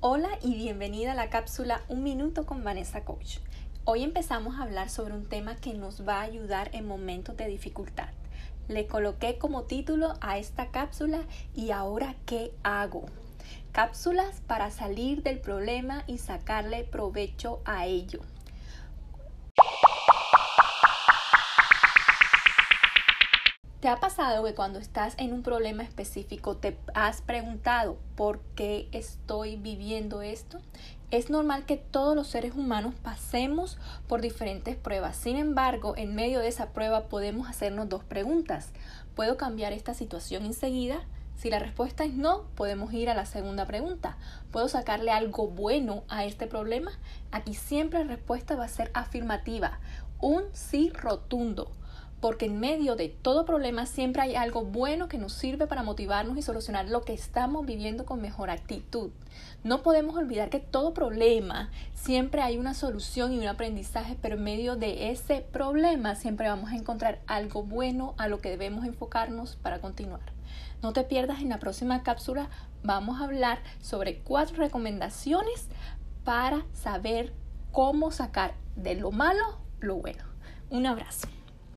Hola y bienvenida a la cápsula Un Minuto con Vanessa Coach. Hoy empezamos a hablar sobre un tema que nos va a ayudar en momentos de dificultad. Le coloqué como título a esta cápsula ¿Y ahora qué hago? Cápsulas para salir del problema y sacarle provecho a ello. ¿Te ha pasado que cuando estás en un problema específico te has preguntado por qué estoy viviendo esto? Es normal que todos los seres humanos pasemos por diferentes pruebas. Sin embargo, en medio de esa prueba podemos hacernos dos preguntas. ¿Puedo cambiar esta situación enseguida? Si la respuesta es no, podemos ir a la segunda pregunta. ¿Puedo sacarle algo bueno a este problema? Aquí siempre la respuesta va a ser afirmativa, un sí rotundo porque en medio de todo problema siempre hay algo bueno que nos sirve para motivarnos y solucionar lo que estamos viviendo con mejor actitud. No podemos olvidar que todo problema siempre hay una solución y un aprendizaje, pero en medio de ese problema siempre vamos a encontrar algo bueno a lo que debemos enfocarnos para continuar. No te pierdas en la próxima cápsula, vamos a hablar sobre cuatro recomendaciones para saber cómo sacar de lo malo lo bueno. Un abrazo.